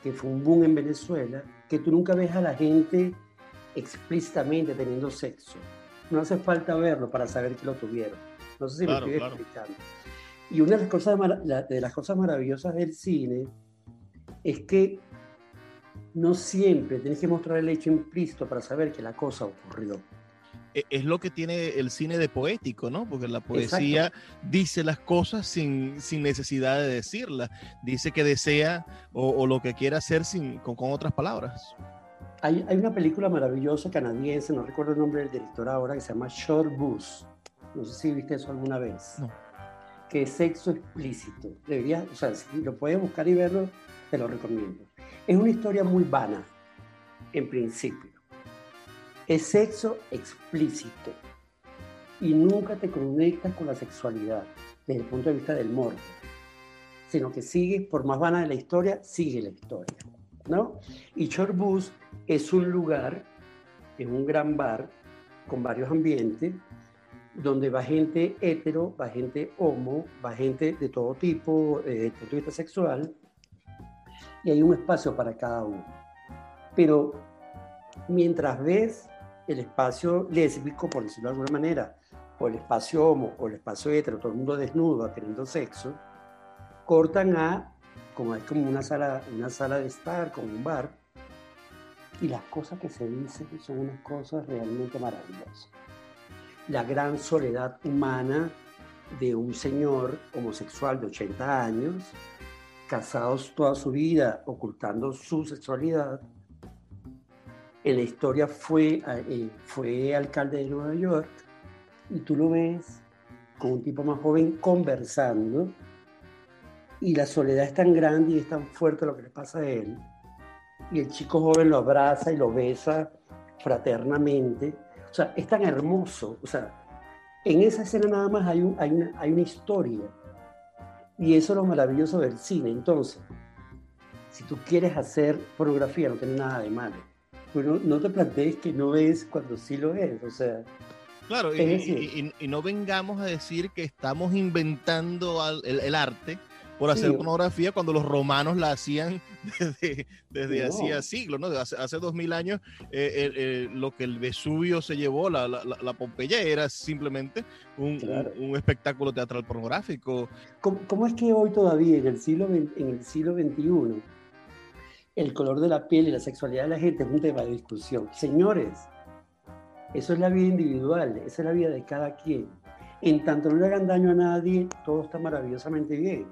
que fue un boom en Venezuela, que tú nunca ves a la gente explícitamente teniendo sexo. No hace falta verlo para saber que lo tuvieron. No sé si Claro, me estoy claro. explicando. Y una de las, cosas, de las cosas maravillosas del cine es que no siempre tienes que mostrar el hecho implícito para saber que la cosa ocurrió. E, es lo que tiene el cine de poético, ¿no? Porque la poesía dice las cosas sin, sin, necesidad de decirlas. Dice que desea o, lo que quiere hacer sin, con, otras palabras. Hay, hay, una película maravillosa canadiense, no recuerdo el nombre del director ahora, que se llama Short Bus. No sé si viste eso alguna vez. No. Que es sexo explícito. Deberías, o sea, si lo puedes buscar y verlo, te lo recomiendo. Es una historia muy vana, en principio. Es sexo explícito y nunca te conectas con la sexualidad desde el punto de vista del morbo, sino que sigue, por más vana de la historia, sigue la historia. ¿no? Y Chorbus es un lugar, es un gran bar con varios ambientes, donde va gente hetero, va gente homo, va gente de todo tipo, eh, desde el de sexual, y hay un espacio para cada uno. Pero mientras ves el espacio lésbico, por decirlo de alguna manera, o el espacio homo, o el espacio hetero, todo el mundo desnudo, teniendo sexo, cortan a, como es como una sala, una sala de estar, como un bar, y las cosas que se dicen son unas cosas realmente maravillosas. La gran soledad humana de un señor homosexual de 80 años, casados toda su vida ocultando su sexualidad. En la historia fue, eh, fue alcalde de Nueva York y tú lo ves con un tipo más joven conversando y la soledad es tan grande y es tan fuerte lo que le pasa a él. Y el chico joven lo abraza y lo besa fraternamente. O sea, es tan hermoso. O sea, en esa escena nada más hay, hay, una, hay una historia y eso es lo maravilloso del cine. Entonces, si tú quieres hacer pornografía, no tiene nada de malo. Pero no te plantees que no es cuando sí lo es. O sea, Claro, y, no vengamos a decir que estamos inventando el, arte por hacer pornografía cuando los romanos la hacían desde, desde hacía siglos, ¿no? Hace, hace dos mil años eh, lo que el Vesubio se llevó, la, la, Pompeya, era simplemente un, un, espectáculo teatral pornográfico. ¿Cómo, es que hoy todavía, en el, siglo, en el siglo XXI, el color de la piel y la sexualidad de la gente es un tema de discusión? Señores, eso es la vida individual, esa es la vida de cada quien. En tanto no le hagan daño a nadie, todo está maravillosamente bien.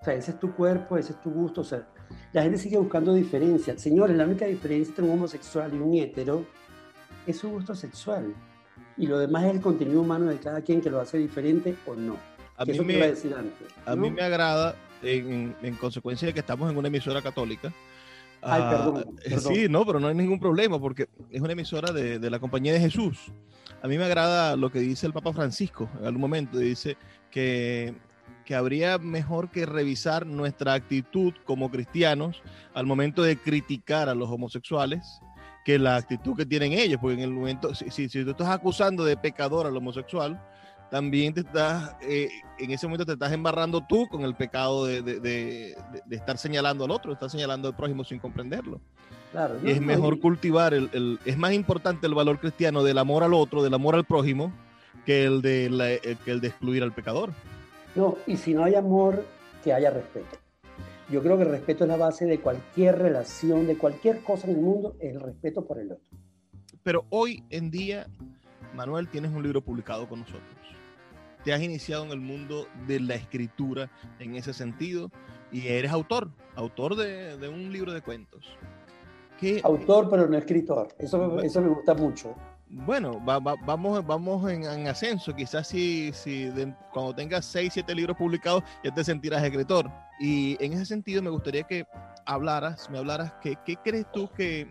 O sea, ese es tu cuerpo, ese es tu gusto. O sea, la gente sigue buscando diferencias. Señores, la única diferencia entre un homosexual y un hetero es su gusto sexual. Y lo demás es el contenido humano de cada quien que lo hace diferente o no. A, mí me, decir antes, a mí me agrada, en, consecuencia de que estamos en una emisora católica, Ay, ah, perdón, Sí, no, pero no hay ningún problema porque es una emisora de, de, la Compañía de Jesús. A mí me agrada lo que dice el Papa Francisco en algún momento. Dice que que habría mejor que revisar nuestra actitud como cristianos al momento de criticar a los homosexuales que la actitud que tienen ellos, porque en el momento, si, si, tú estás acusando de pecador al homosexual, también te estás, eh, en ese momento te estás embarrando tú con el pecado de, de, de, de estar señalando al otro, estar señalando al prójimo sin comprenderlo. Claro, es mejor cultivar, el, el, es más importante el valor cristiano del amor al otro, del amor al prójimo, que el de, la, que el de excluir al pecador. No, y si no hay amor, que haya respeto. Yo creo que el respeto es la base de cualquier relación, de cualquier cosa en el mundo, es el respeto por el otro. Pero hoy en día, Manuel, tienes un libro publicado con nosotros. Te has iniciado en el mundo de la escritura en ese sentido y eres autor, autor de, un libro de cuentos. autor, pero no escritor. Eso, eso me gusta mucho bueno, vamos, vamos en, ascenso. Quizás si, si cuando tengas 6, 7 libros publicados ya te sentirás escritor. Y en ese sentido me gustaría que hablaras, me hablaras, ¿qué crees tú que,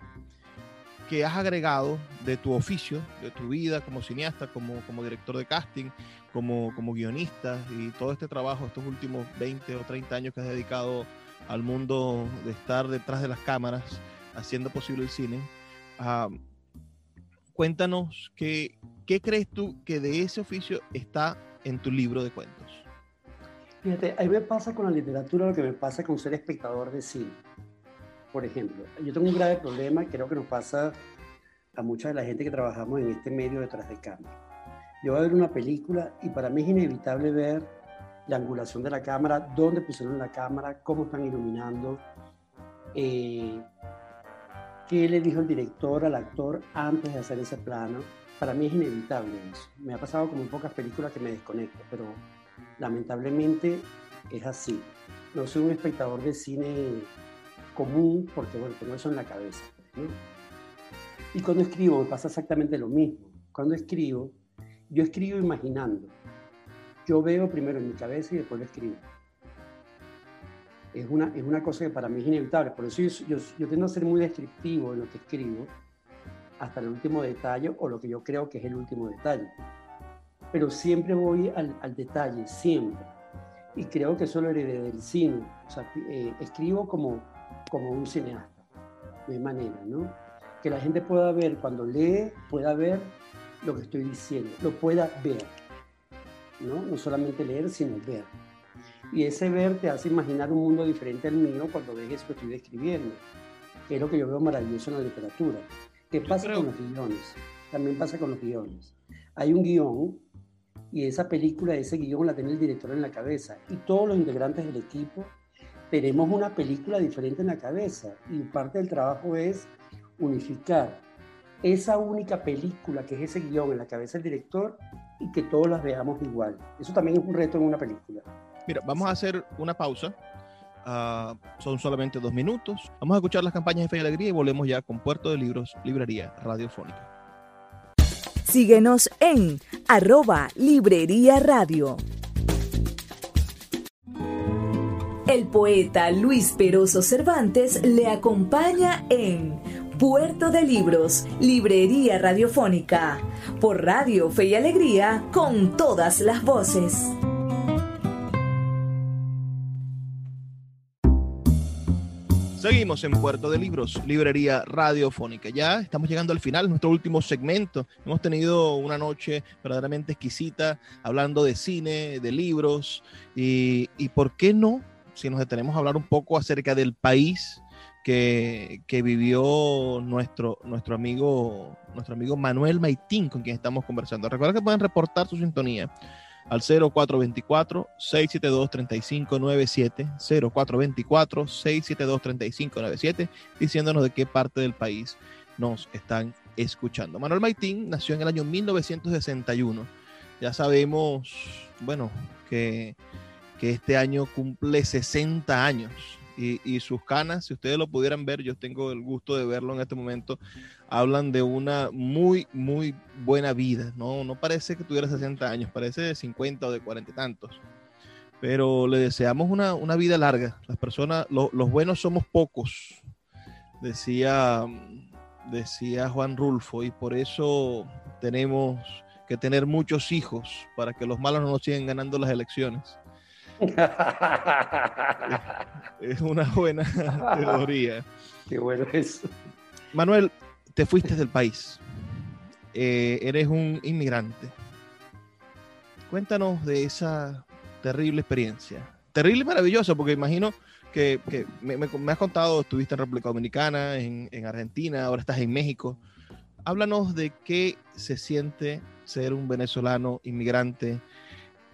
que has agregado de tu oficio, de tu vida como cineasta, como, director de casting, como, como guionista y todo este trabajo, estos últimos 20 o 30 años que has dedicado al mundo de estar detrás de las cámaras, haciendo posible el cine? Uh, cuéntanos qué, qué crees tú que de ese oficio está en tu libro de cuentos. Fíjate, a mí me pasa con la literatura lo que me pasa con ser espectador de cine. Por ejemplo, yo tengo un grave problema, creo que nos pasa a mucha de la gente que trabajamos en este medio detrás de cámara. Yo voy a ver una película y para mí es inevitable ver la angulación de la cámara, dónde pusieron la cámara, cómo están iluminando, eh, qué le dijo el director al actor antes de hacer ese plano. Para mí es inevitable eso. Me ha pasado como en pocas películas que me desconecto, pero lamentablemente es así. No soy un espectador de cine común porque, bueno, tengo eso en la cabeza. Y cuando escribo me pasa exactamente lo mismo. Cuando escribo, yo escribo imaginando. Yo veo primero en mi cabeza y después lo escribo. Es una, es una cosa que para mí es inevitable. Por eso yo, yo, yo tiendo a ser muy descriptivo en lo que escribo, hasta el último detalle o lo que yo creo que es el último detalle. Pero siempre voy al, al detalle, siempre. Y creo que eso lo heredé del cine. O sea, eh, escribo como, como un cineasta, de manera, ¿no? Que la gente pueda ver, cuando lee, pueda ver lo que estoy diciendo, lo pueda ver, ¿no? No solamente leer, sino ver. Y ese ver te hace imaginar un mundo diferente al mío cuando ves eso que estoy describiendo, es lo que yo veo maravilloso en la literatura. ¿Qué pasa con los guiones? También pasa con los guiones. Hay un guion y esa película, ese guion la tiene el director en la cabeza y todos los integrantes del equipo tenemos una película diferente en la cabeza y parte del trabajo es unificar esa única película que es ese guion en la cabeza del director y que todos las veamos igual. Eso también es un reto en una película. Mira, vamos a hacer una pausa. Uh, son solamente dos minutos. Vamos a escuchar las campañas de Fe y Alegría y volvemos ya con Puerto de Libros, Librería Radiofónica. Síguenos en arroba Librería Radio. El poeta Luis Peroso Cervantes le acompaña en Puerto de Libros, Librería Radiofónica, por Radio Fe y Alegría, con todas las voces. Seguimos en Puerto de Libros, Librería Radiofónica. Ya estamos llegando al final, nuestro último segmento. Hemos tenido una noche verdaderamente exquisita hablando de cine, de libros y, y ¿por qué no? Si nos detenemos a hablar un poco acerca del país que, que, vivió nuestro, nuestro, amigo, nuestro amigo Manuel Maitín, con quien estamos conversando. Recuerda que pueden reportar su sintonía al 0424-672-3597, 0424-672-3597, diciéndonos de qué parte del país nos están escuchando. Manuel Maitín nació en el año 1961. Ya sabemos, bueno, que, que este año cumple 60 años y, sus canas, si ustedes lo pudieran ver, yo tengo el gusto de verlo en este momento, hablan de una muy, muy buena vida, ¿no? No parece que tuviera 60 años, parece de 50 o de 40 y tantos. Pero le deseamos una, una vida larga. Las personas, lo, los buenos somos pocos, decía, decía Juan Rulfo, y por eso tenemos que tener muchos hijos para que los malos no nos sigan ganando las elecciones es una buena teoría. Qué bueno eso. Manuel, te fuiste del país. Eh, eres un inmigrante. Cuéntanos de esa terrible experiencia. Terrible y maravillosa, porque imagino que, que me, me, me, has contado, estuviste en República Dominicana, en, en Argentina, ahora estás en México. Háblanos de qué se siente ser un venezolano inmigrante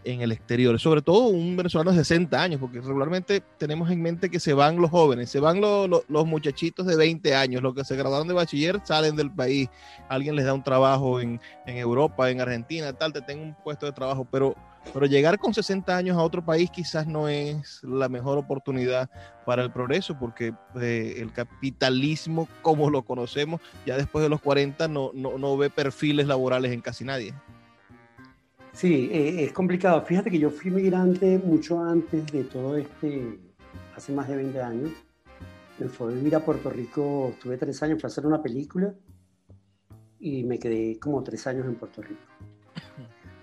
en el exterior, sobre todo un venezolano de 60 años, porque regularmente tenemos en mente que se van los jóvenes, se van los, los muchachitos de 20 años, los que se graduaron de bachiller salen del país, alguien les da un trabajo en, en Europa, en Argentina, tal, te tengo un puesto de trabajo, pero, pero llegar con 60 años a otro país quizás no es la mejor oportunidad para el progreso, porque eh, el capitalismo como lo conocemos, ya después de los 40 no, no, no ve perfiles laborales en casi nadie. Sí, eh, es complicado. Fíjate que yo fui migrante mucho antes de todo este, hace más de 20 años. Me fui a vivir a Puerto Rico, estuve tres años, fui a hacer una película y me quedé como tres años en Puerto Rico.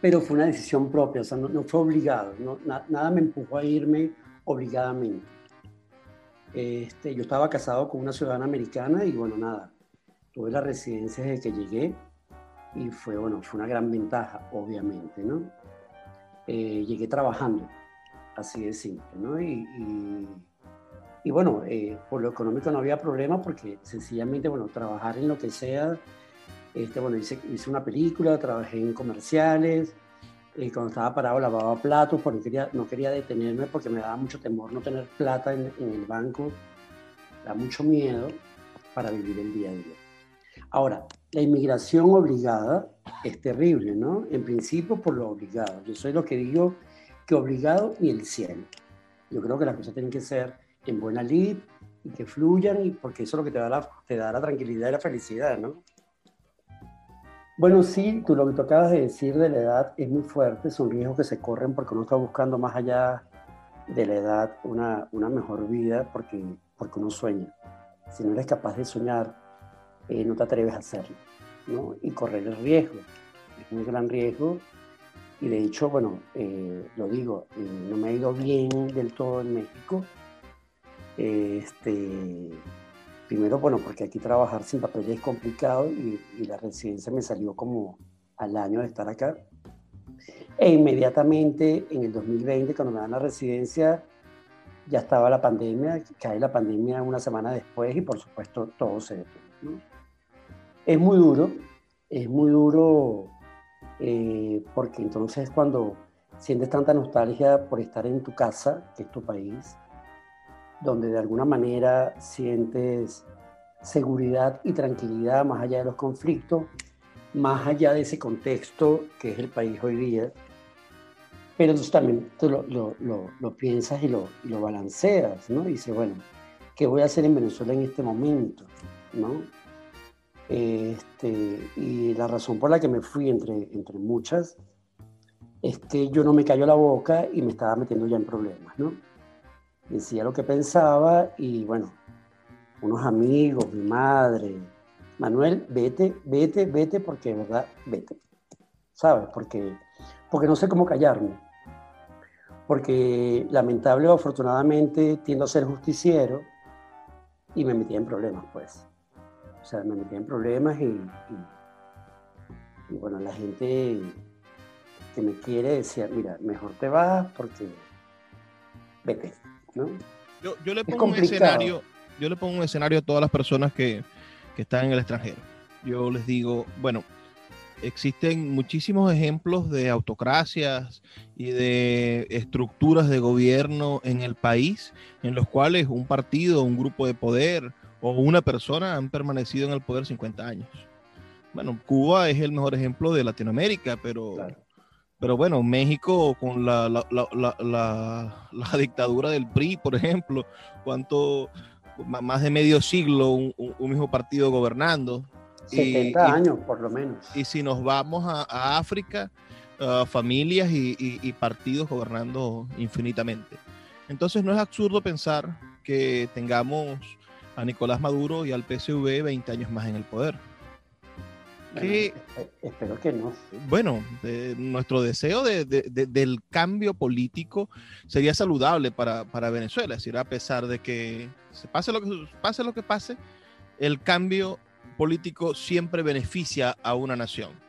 Pero fue una decisión propia, o sea, no, no fue obligado, no, na, nada me empujó a irme obligadamente. Este, yo estaba casado con una ciudadana americana y bueno, nada, tuve la residencia desde que llegué y fue, bueno, fue una gran ventaja, obviamente, ¿no? Eh, llegué trabajando, así de simple, ¿no? Y, y, y bueno, eh, por lo económico no había problema porque sencillamente, bueno, trabajar en lo que sea, este, bueno, hice, hice una película, trabajé en comerciales, Y cuando estaba parado lavaba platos porque quería, no quería detenerme porque me daba mucho temor no tener plata en, en el banco. Da mucho miedo para vivir el día a día. Ahora, la inmigración obligada es terrible, ¿no? En principio por lo obligado. Yo soy lo que digo que obligado ni el cielo. Yo creo que las cosas tienen que ser en buena lid y que fluyan, y porque eso es lo que te da la, te da la tranquilidad y la felicidad, ¿no? Bueno, sí, tú lo que tú acabas de decir de la edad es muy fuerte, son riesgos que se corren porque uno está buscando más allá de la edad una, una mejor vida porque, porque uno sueña. Si no eres capaz de soñar, eh, no te atreves a hacerlo, ¿no? Y correr el riesgo, es un gran riesgo. Y de hecho, bueno, eh, lo digo, eh, no me ha ido bien del todo en México. Este, primero, bueno, porque aquí trabajar sin papeles es complicado y, y la residencia me salió como al año de estar acá. E inmediatamente en el 2020, cuando me dan la residencia, ya estaba la pandemia, cae la pandemia una semana después y por supuesto todo se detuvo. ¿no? Es muy duro, es muy duro eh, porque entonces cuando sientes tanta nostalgia por estar en tu casa, que es tu país, donde de alguna manera sientes seguridad y tranquilidad más allá de los conflictos, más allá de ese contexto que es el país hoy día, pero entonces también tú lo, lo, lo, piensas y lo, lo balanceas, ¿no? Y dices, bueno, ¿qué voy a hacer en Venezuela en este momento? ¿no? Este, y la razón por la que me fui, entre, entre muchas, es que yo no me cayó la boca y me estaba metiendo ya en problemas, ¿no? Decía lo que pensaba y bueno, unos amigos, mi madre, Manuel, vete, vete, vete, porque verdad, vete, ¿sabes? Porque, porque no sé cómo callarme. Porque lamentable o afortunadamente tiendo a ser justiciero y me metí en problemas, pues. O sea, me metí en problemas y, y, y, bueno, la gente que me quiere decía, mira, mejor te vas porque vete, ¿no? Yo, yo le pongo un escenario, yo le pongo un escenario a todas las personas que, que están en el extranjero. Yo les digo, bueno, existen muchísimos ejemplos de autocracias y de estructuras de gobierno en el país en los cuales un partido, un grupo de poder o una persona han permanecido en el poder 50 años. Bueno, Cuba es el mejor ejemplo de Latinoamérica, pero, claro. pero bueno, México con la, la, la, la, dictadura del PRI, por ejemplo, cuánto, más de medio siglo un, un mismo partido gobernando. 70 y, años, por lo menos. Y si nos vamos a, a África, uh, familias y, y, y partidos gobernando infinitamente. Entonces no es absurdo pensar que tengamos a Nicolás Maduro y al PSV 20 años más en el poder. Bueno, que, espero que no. Bueno, eh, nuestro deseo de, de, de, del cambio político sería saludable para, para, Venezuela, es decir, a pesar de que se pase lo que pase, lo que pase el cambio político siempre beneficia a una nación.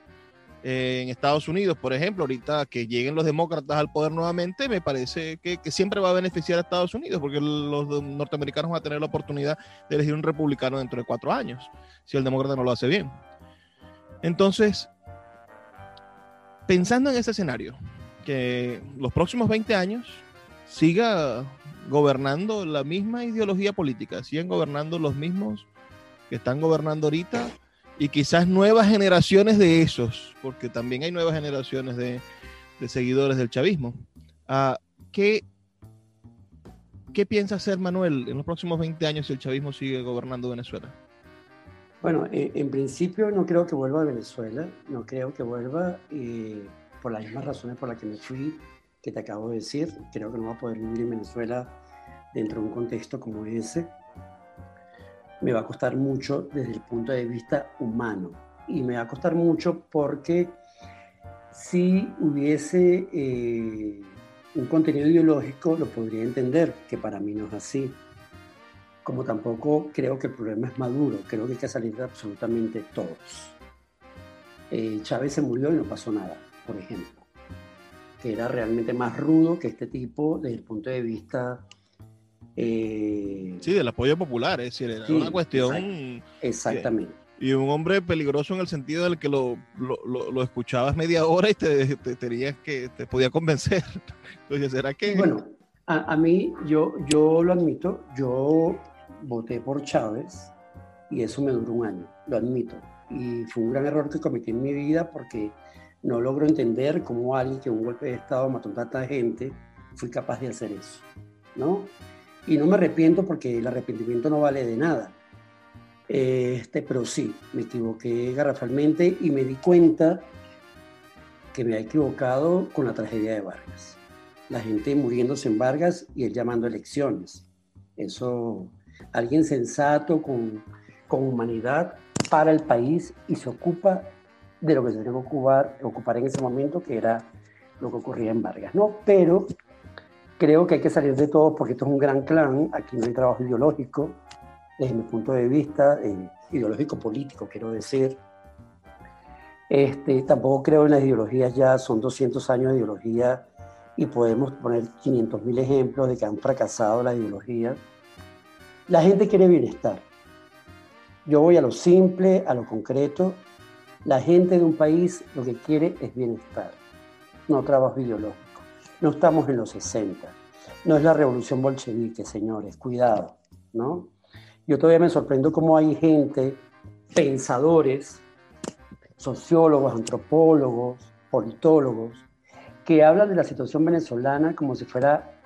En Estados Unidos, por ejemplo, ahorita que lleguen los demócratas al poder nuevamente, me parece que, que, siempre va a beneficiar a Estados Unidos, porque los norteamericanos van a tener la oportunidad de elegir un republicano dentro de cuatro años, si el demócrata no lo hace bien. Entonces, pensando en ese escenario, que los próximos 20 años siga gobernando la misma ideología política, sigan gobernando los mismos que están gobernando ahorita, y quizás nuevas generaciones de esos, porque también hay nuevas generaciones de, seguidores del chavismo. Uh, ¿qué, ¿Qué piensa hacer Manuel en los próximos 20 años si el chavismo sigue gobernando Venezuela? Bueno, eh, en principio no creo que vuelva a Venezuela, no creo que vuelva eh, por las mismas razones por las que me fui, que te acabo de decir. Creo que no va a poder vivir en Venezuela dentro de un contexto como ese me va a costar mucho desde el punto de vista humano. Y me va a costar mucho porque si hubiese eh, un contenido ideológico, lo podría entender, que para mí no es así. Como tampoco creo que el problema es maduro, creo que hay que salir de absolutamente todos. Eh, Chávez se murió y no pasó nada, por ejemplo, que era realmente más rudo que este tipo desde el punto de vista eh, sí, del apoyo popular, es decir, era sí, una cuestión. Exactamente. Y un hombre peligroso en el sentido del que lo, lo, escuchabas media hora y te, te, tenías que te podía convencer. Entonces, ¿será que...? Bueno, a, a, mí, yo, yo lo admito, yo voté por Chávez y eso me duró un año, lo admito. Y fue un gran error que cometí en mi vida porque no logro entender cómo alguien que un golpe de Estado mató a tanta gente fui capaz de hacer eso, ¿no? Y no me arrepiento porque el arrepentimiento no vale de nada. Este, pero sí, me equivoqué garrafalmente y me di cuenta que me había equivocado con la tragedia de Vargas. La gente muriéndose en Vargas y él llamando elecciones. Eso, alguien sensato, con, con humanidad, para el país y se ocupa de lo que se tenía que ocupar, ocupar en ese momento, que era lo que ocurría en Vargas. ¿no? Pero creo que hay que salir de todo porque esto es un gran clan, aquí no hay trabajo ideológico, desde mi punto de vista, eh, ideológico político, quiero decir. Este, tampoco creo en las ideologías ya, son 200 años de ideología y podemos poner 500 mil ejemplos de que han fracasado las ideologías. La gente quiere bienestar. Yo voy a lo simple, a lo concreto. La gente de un país lo que quiere es bienestar, no trabajo ideológico. No estamos en los 60. No es la revolución bolchevique, señores, cuidado, ¿no? Yo todavía me sorprendo cómo hay gente, pensadores, sociólogos, antropólogos, politólogos, que hablan de la situación venezolana como si fuera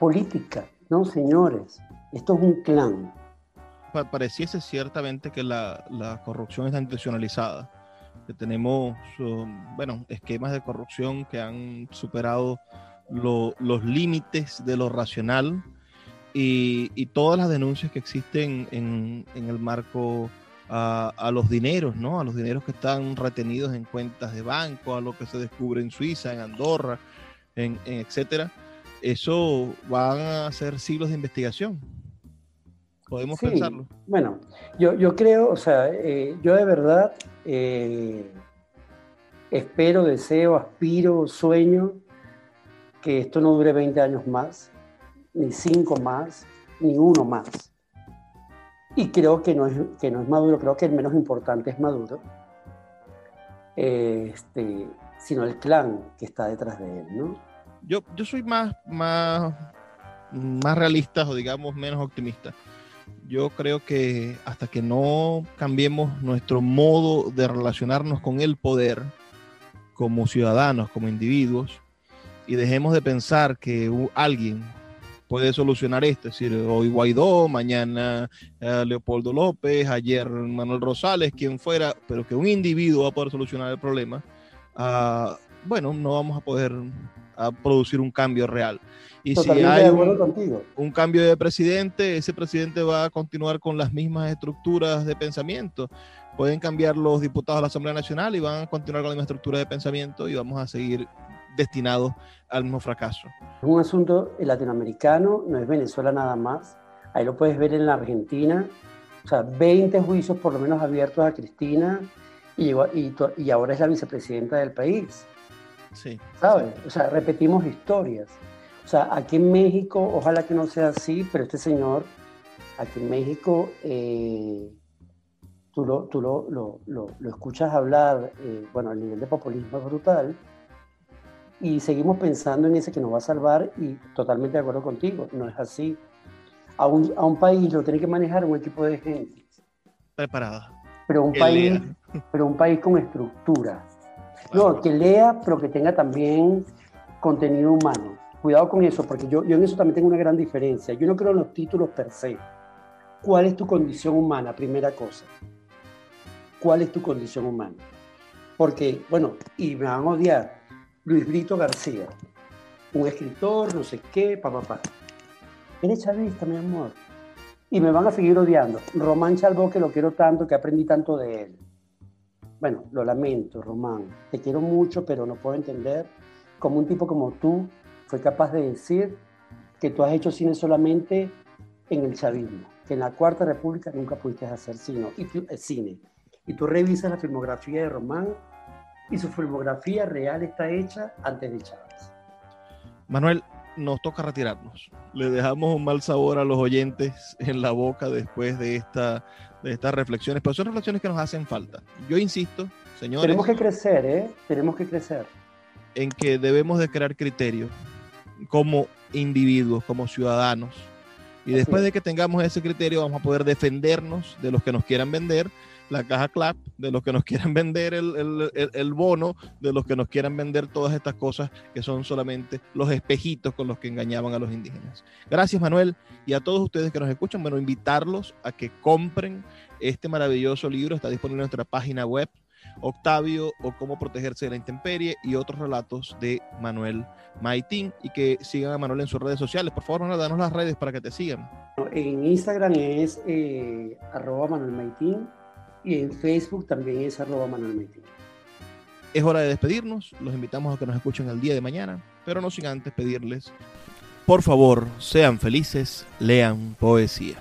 política. No, señores, esto es un clan. Pareciese ciertamente que la, corrupción está institucionalizada, que tenemos, bueno, esquemas de corrupción que han superado los límites de lo racional y, todas las denuncias que existen en, el marco a, los dineros, ¿no? A los dineros que están retenidos en cuentas de banco, a lo que se descubre en Suiza, en Andorra, en, etcétera. Eso van a ser siglos de investigación. Podemos pensarlo. Bueno, yo, yo creo, o sea, eh, yo de verdad eh, espero, deseo, aspiro, sueño que esto no dure 20 años más ni cinco más, ni uno más. Y creo que no es, que no es Maduro, creo que el menos importante es Maduro, este, sino el clan que está detrás de él, ¿no? Yo, yo soy más, más, más realista o digamos menos optimista. Yo creo que hasta que no cambiemos nuestro modo de relacionarnos con el poder como ciudadanos, como individuos, y dejemos de pensar que alguien puede solucionar esto. Es decir, hoy Guaidó, mañana eh, Leopoldo López, ayer Manuel Rosales, quien fuera, pero que un individuo va a poder solucionar el problema, ah, bueno, no vamos a poder producir un cambio real. Y si hay un, un, cambio de presidente, ese presidente va a continuar con las mismas estructuras de pensamiento. Pueden cambiar los diputados de la Asamblea Nacional y van a continuar con la misma estructura de pensamiento y vamos a seguir destinados al mismo fracaso. Es un asunto latinoamericano, no es Venezuela nada más. Ahí lo puedes ver en la Argentina. O sea, 20 juicios por lo menos abiertos a Cristina y, y, y ahora es la vicepresidenta del país. Sí. ¿Sabes? O sea, repetimos historias. O sea, aquí en México, ojalá que no sea así, pero este señor, aquí en México, eh, tú, lo, tú lo, lo, lo, escuchas hablar, eh, bueno, el nivel de populismo es brutal, y seguimos pensando en ese que nos va a salvar y totalmente de acuerdo contigo, no es así. A un, a un país lo tiene que manejar un equipo de gente. Preparada. Pero un, país, pero un país con estructura. No, que lea, pero que tenga también contenido humano. Cuidado con eso, porque yo, yo en eso también tengo una gran diferencia. Yo no creo en los títulos per se. ¿Cuál es tu condición humana? Primera cosa. ¿Cuál es tu condición humana? Porque, bueno, y me van a odiar, Luis Brito García, un escritor, no sé qué, papá, papá. Eres chavista, mi amor. Y me van a seguir odiando. Román Chalbó, que lo quiero tanto, que aprendí tanto de él. Bueno, lo lamento, Román. Te quiero mucho, pero no puedo entender cómo un tipo como tú fue capaz de decir que tú has hecho cine solamente en el chavismo, que en la Cuarta República nunca pudiste hacer cine. Y eh, cine. Y tú revisas la filmografía de Román y su filmografía real está hecha antes de Chávez. Manuel, nos toca retirarnos. Le dejamos un mal sabor a los oyentes en la boca después de, esta, de estas reflexiones, pero son reflexiones que nos hacen falta. Yo insisto, señores. Tenemos que crecer, ¿eh? Tenemos que crecer. En que debemos de crear criterios como individuos, como ciudadanos. Y después de que tengamos ese criterio, vamos a poder defendernos de los que nos quieran vender la caja CLAP, de los que nos quieran vender el, el, bono, de los que nos quieran vender todas estas cosas que son solamente los espejitos con los que engañaban a los indígenas. Gracias Manuel y a todos ustedes que nos escuchan, bueno, invitarlos a que compren este maravilloso libro, está disponible en nuestra página web, Octavio o cómo protegerse de la intemperie y otros relatos de Manuel Maitín y que sigan a Manuel en sus redes sociales. Por favor, Manuel, danos las redes para que te sigan. En Instagram es eh, arroba Manuel Maitín y en Facebook también es arroba Manuel Es hora de despedirnos, los invitamos a que nos escuchen el día de mañana, pero no sin antes pedirles, por favor, sean felices, lean poesía.